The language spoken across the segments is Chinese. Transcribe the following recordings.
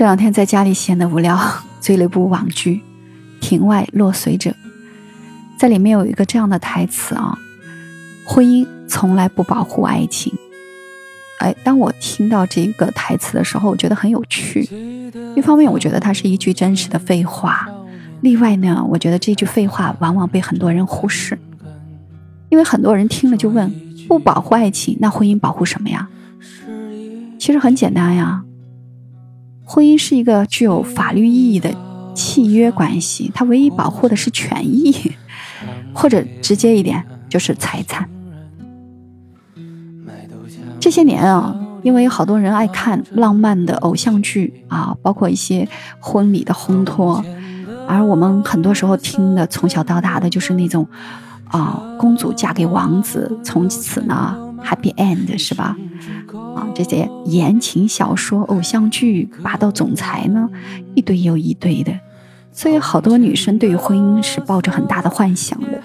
这两天在家里闲得无聊，追了一部网剧《庭外落水者》，在里面有一个这样的台词啊：“婚姻从来不保护爱情。”哎，当我听到这个台词的时候，我觉得很有趣。一方面，我觉得它是一句真实的废话；另外呢，我觉得这句废话往往被很多人忽视，因为很多人听了就问：不保护爱情，那婚姻保护什么呀？其实很简单呀。婚姻是一个具有法律意义的契约关系，它唯一保护的是权益，或者直接一点就是财产。这些年啊，因为好多人爱看浪漫的偶像剧啊，包括一些婚礼的烘托，而我们很多时候听的从小到大的就是那种啊，公主嫁给王子，从此呢 happy end 是吧？啊，这些言情小说、偶像剧、霸道总裁呢，一堆又一堆的，所以好多女生对于婚姻是抱着很大的幻想的，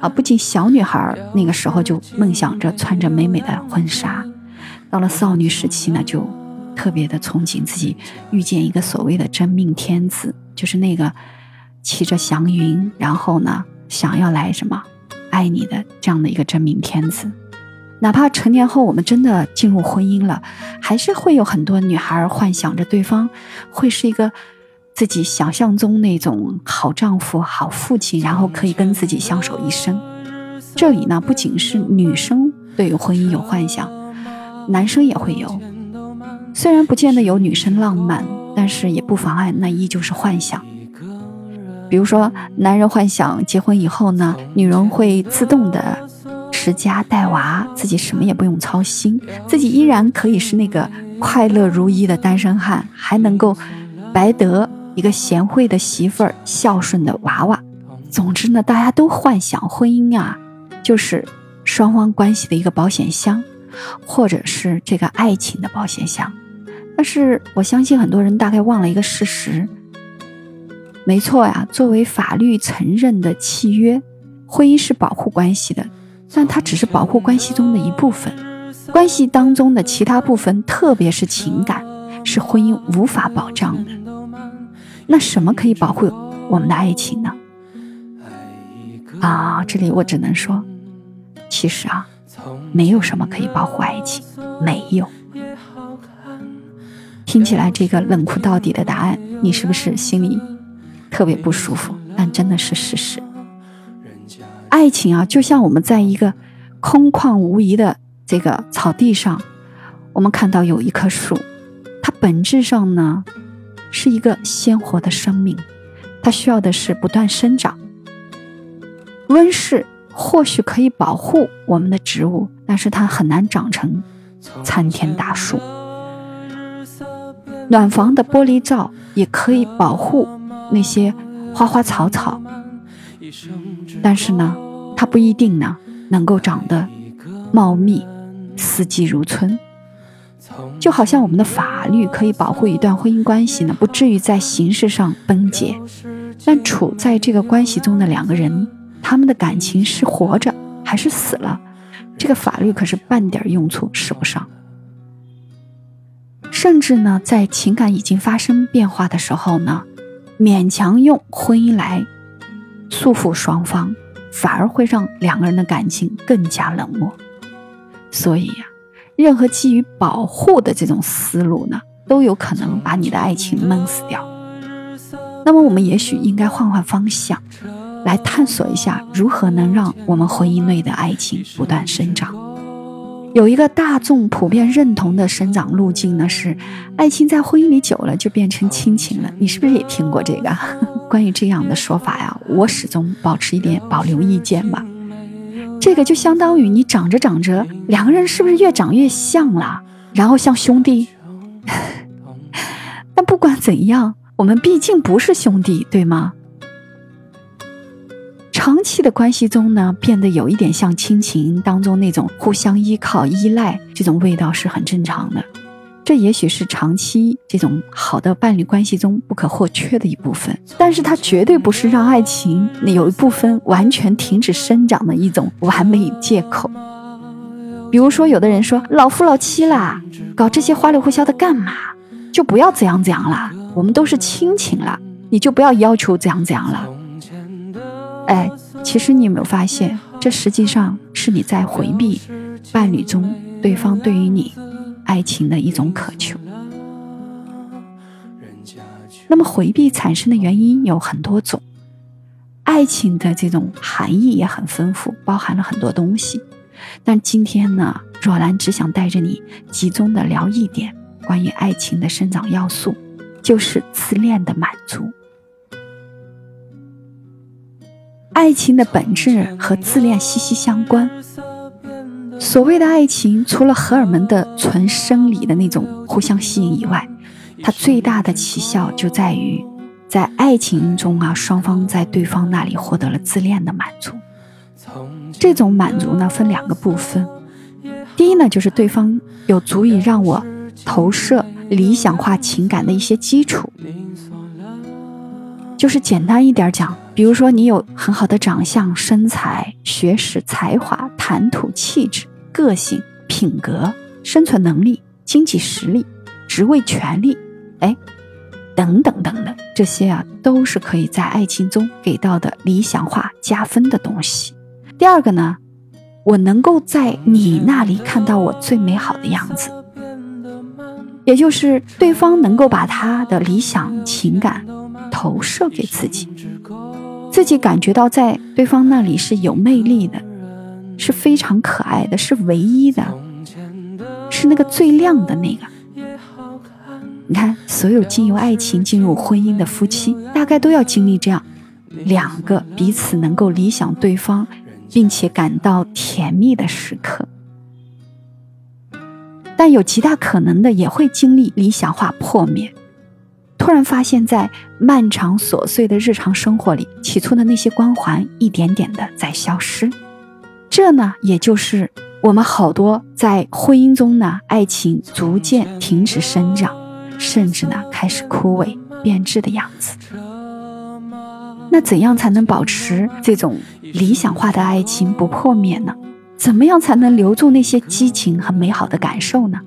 啊，不仅小女孩那个时候就梦想着穿着美美的婚纱，到了少女时期呢，就特别的憧憬自己遇见一个所谓的真命天子，就是那个骑着祥云，然后呢想要来什么爱你的这样的一个真命天子。哪怕成年后我们真的进入婚姻了，还是会有很多女孩幻想着对方会是一个自己想象中那种好丈夫、好父亲，然后可以跟自己相守一生。这里呢，不仅是女生对婚姻有幻想，男生也会有。虽然不见得有女生浪漫，但是也不妨碍那依旧是幻想。比如说，男人幻想结婚以后呢，女人会自动的。持家带娃，自己什么也不用操心，自己依然可以是那个快乐如一的单身汉，还能够白得一个贤惠的媳妇儿、孝顺的娃娃。总之呢，大家都幻想婚姻啊，就是双方关系的一个保险箱，或者是这个爱情的保险箱。但是我相信很多人大概忘了一个事实，没错呀，作为法律承认的契约，婚姻是保护关系的。但它只是保护关系中的一部分，关系当中的其他部分，特别是情感，是婚姻无法保障的。那什么可以保护我们的爱情呢？啊，这里我只能说，其实啊，没有什么可以保护爱情，没有。听起来这个冷酷到底的答案，你是不是心里特别不舒服？但真的是事实。爱情啊，就像我们在一个空旷无疑的这个草地上，我们看到有一棵树，它本质上呢是一个鲜活的生命，它需要的是不断生长。温室或许可以保护我们的植物，但是它很难长成参天大树。暖房的玻璃罩也可以保护那些花花草草。但是呢，它不一定呢能够长得茂密、四季如春。就好像我们的法律可以保护一段婚姻关系呢，不至于在形式上崩解，但处在这个关系中的两个人，他们的感情是活着还是死了，这个法律可是半点用处使不上。甚至呢，在情感已经发生变化的时候呢，勉强用婚姻来。束缚双方，反而会让两个人的感情更加冷漠。所以呀，任何基于保护的这种思路呢，都有可能把你的爱情闷死掉。那么，我们也许应该换换方向，来探索一下如何能让我们婚姻内的爱情不断生长。有一个大众普遍认同的生长路径呢，是爱情在婚姻里久了就变成亲情了。你是不是也听过这个？关于这样的说法呀，我始终保持一点保留意见吧。这个就相当于你长着长着，两个人是不是越长越像了？然后像兄弟？但不管怎样，我们毕竟不是兄弟，对吗？长期的关系中呢，变得有一点像亲情当中那种互相依靠、依赖，这种味道是很正常的。这也许是长期这种好的伴侣关系中不可或缺的一部分，但是它绝对不是让爱情有一部分完全停止生长的一种完美借口。比如说，有的人说老夫老妻啦，搞这些花里胡哨的干嘛？就不要怎样怎样了，我们都是亲情了，你就不要要求怎样怎样了。哎，其实你有没有发现，这实际上是你在回避伴侣中对方对于你爱情的一种渴求。那么回避产生的原因有很多种，爱情的这种含义也很丰富，包含了很多东西。但今天呢，若兰只想带着你集中的聊一点关于爱情的生长要素，就是自恋的满足。爱情的本质和自恋息息相关。所谓的爱情，除了荷尔蒙的纯生理的那种互相吸引以外，它最大的奇效就在于，在爱情中啊，双方在对方那里获得了自恋的满足。这种满足呢，分两个部分。第一呢，就是对方有足以让我投射理想化情感的一些基础。就是简单一点讲，比如说你有很好的长相、身材、学识、才华、谈吐、气质、个性、品格、生存能力、经济实力、职位、权利。哎，等等等等，这些啊都是可以在爱情中给到的理想化加分的东西。第二个呢，我能够在你那里看到我最美好的样子，也就是对方能够把他的理想情感投射给自己，自己感觉到在对方那里是有魅力的，是非常可爱的，是唯一的，是那个最亮的那个。你看，所有经由爱情进入婚姻的夫妻，大概都要经历这样两个彼此能够理想对方，并且感到甜蜜的时刻。但有极大可能的也会经历理想化破灭，突然发现，在漫长琐碎的日常生活里，起初的那些光环一点点的在消失。这呢，也就是我们好多在婚姻中呢，爱情逐渐停止生长。甚至呢，开始枯萎变质的样子。那怎样才能保持这种理想化的爱情不破灭呢？怎么样才能留住那些激情和美好的感受呢？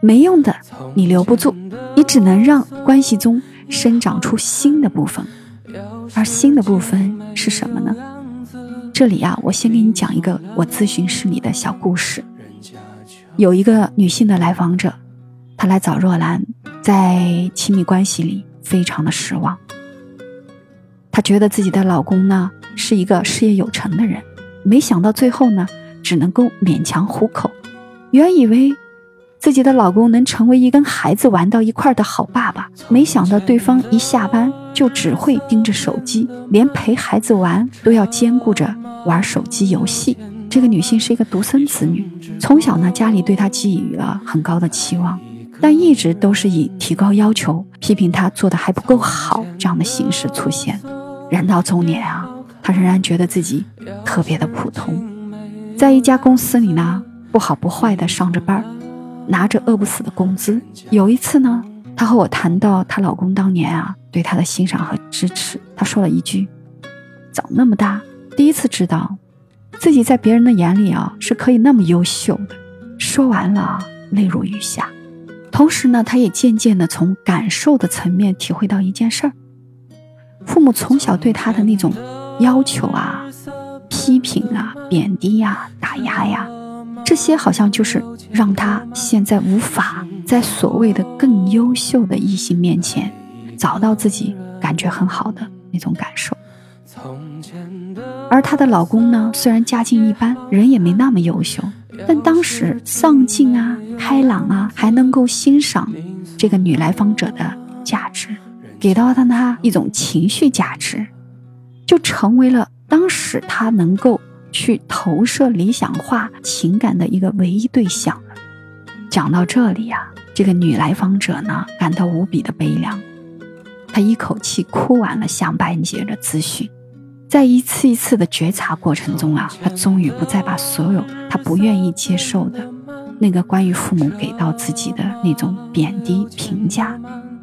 没用的，你留不住，你只能让关系中生长出新的部分。而新的部分是什么呢？这里啊，我先给你讲一个我咨询室里的小故事。有一个女性的来访者，她来找若兰。在亲密关系里，非常的失望。她觉得自己的老公呢是一个事业有成的人，没想到最后呢只能够勉强糊口。原以为自己的老公能成为一跟孩子玩到一块的好爸爸，没想到对方一下班就只会盯着手机，连陪孩子玩都要兼顾着玩手机游戏。这个女性是一个独生子女，从小呢家里对她寄予了很高的期望。但一直都是以提高要求、批评她做的还不够好这样的形式出现。人到中年啊，她仍然觉得自己特别的普通，在一家公司里呢，不好不坏的上着班，拿着饿不死的工资。有一次呢，她和我谈到她老公当年啊对她的欣赏和支持，她说了一句：“长那么大，第一次知道自己在别人的眼里啊是可以那么优秀的。”说完了，泪如雨下。同时呢，她也渐渐的从感受的层面体会到一件事儿：父母从小对她的那种要求啊、批评啊、贬低呀、打压呀，这些好像就是让他现在无法在所谓的更优秀的异性面前找到自己感觉很好的那种感受。而她的老公呢，虽然家境一般，人也没那么优秀。但当时上进啊、开朗啊，还能够欣赏这个女来访者的价值，给到他她一种情绪价值，就成为了当时他能够去投射理想化情感的一个唯一对象了。讲到这里呀，这个女来访者呢感到无比的悲凉，她一口气哭完了下半节的咨询。在一次一次的觉察过程中啊，她终于不再把所有她不愿意接受的那个关于父母给到自己的那种贬低、评价、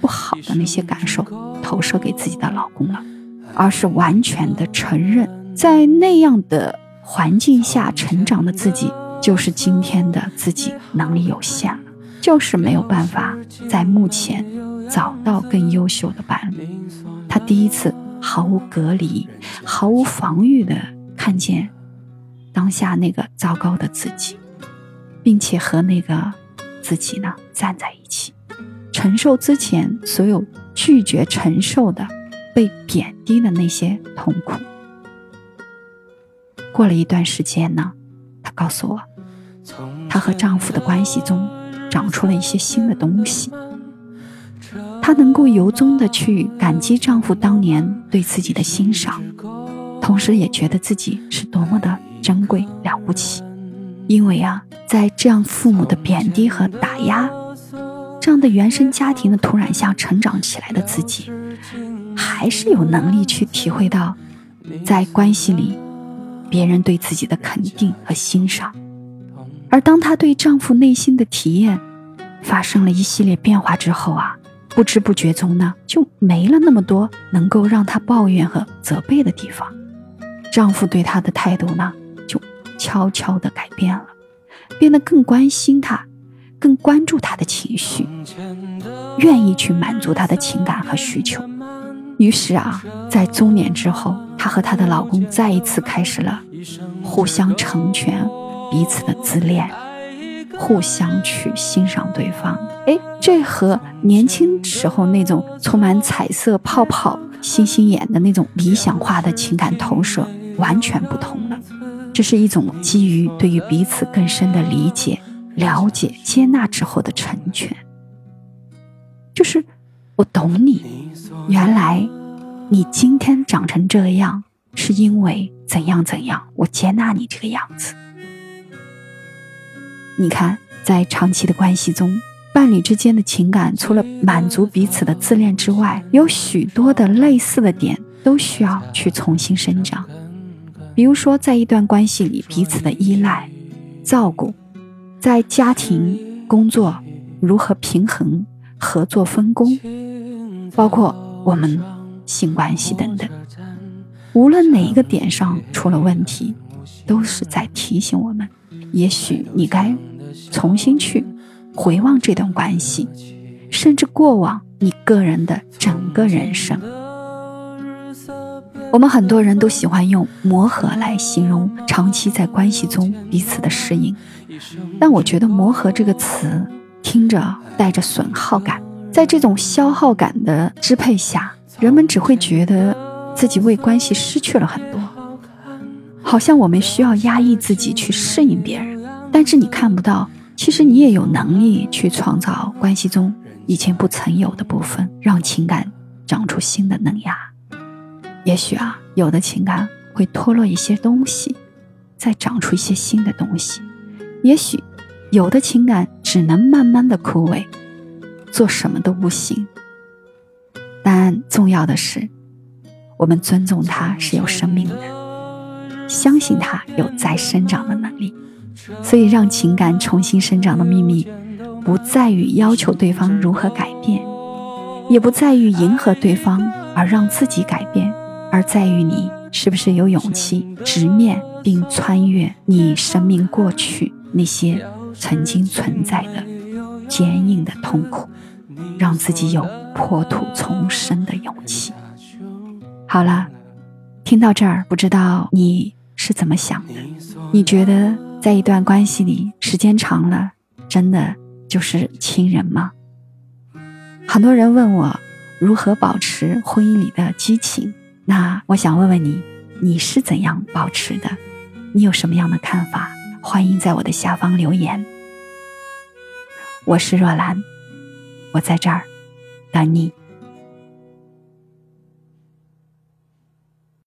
不好的那些感受投射给自己的老公了，而是完全的承认，在那样的环境下成长的自己就是今天的自己能力有限了。就是没有办法在目前找到更优秀的伴侣。他第一次毫无隔离、毫无防御的看见当下那个糟糕的自己，并且和那个自己呢站在一起，承受之前所有拒绝承受的被贬低的那些痛苦。过了一段时间呢，她告诉我，她和丈夫的关系中。长出了一些新的东西，她能够由衷的去感激丈夫当年对自己的欣赏，同时也觉得自己是多么的珍贵了不起。因为啊，在这样父母的贬低和打压，这样的原生家庭的土壤下成长起来的自己，还是有能力去体会到，在关系里，别人对自己的肯定和欣赏。而当她对丈夫内心的体验发生了一系列变化之后啊，不知不觉中呢，就没了那么多能够让她抱怨和责备的地方。丈夫对她的态度呢，就悄悄地改变了，变得更关心她，更关注她的情绪，愿意去满足她的情感和需求。于是啊，在中年之后，她和她的老公再一次开始了互相成全。彼此的自恋，互相去欣赏对方，哎，这和年轻时候那种充满彩色泡泡、星星眼的那种理想化的情感投射完全不同了。这是一种基于对于彼此更深的理解、了解、接纳之后的成全。就是我懂你，原来你今天长成这样，是因为怎样怎样，我接纳你这个样子。你看，在长期的关系中，伴侣之间的情感除了满足彼此的自恋之外，有许多的类似的点都需要去重新生长。比如说，在一段关系里，彼此的依赖、照顾，在家庭、工作如何平衡、合作分工，包括我们性关系等等，无论哪一个点上出了问题，都是在提醒我们。也许你该重新去回望这段关系，甚至过往你个人的整个人生。我们很多人都喜欢用磨合来形容长期在关系中彼此的适应，但我觉得“磨合”这个词听着带着损耗感，在这种消耗感的支配下，人们只会觉得自己为关系失去了很多。好像我们需要压抑自己去适应别人，但是你看不到，其实你也有能力去创造关系中以前不曾有的部分，让情感长出新的嫩芽。也许啊，有的情感会脱落一些东西，再长出一些新的东西；也许有的情感只能慢慢的枯萎，做什么都不行。但重要的是，我们尊重它是有生命的。相信它有再生长的能力，所以让情感重新生长的秘密，不在于要求对方如何改变，也不在于迎合对方而让自己改变，而在于你是不是有勇气直面并穿越你生命过去那些曾经存在的坚硬的痛苦，让自己有破土重生的勇气。好了，听到这儿，不知道你。是怎么想的？你觉得在一段关系里，时间长了，真的就是亲人吗？很多人问我如何保持婚姻里的激情，那我想问问你，你是怎样保持的？你有什么样的看法？欢迎在我的下方留言。我是若兰，我在这儿等你。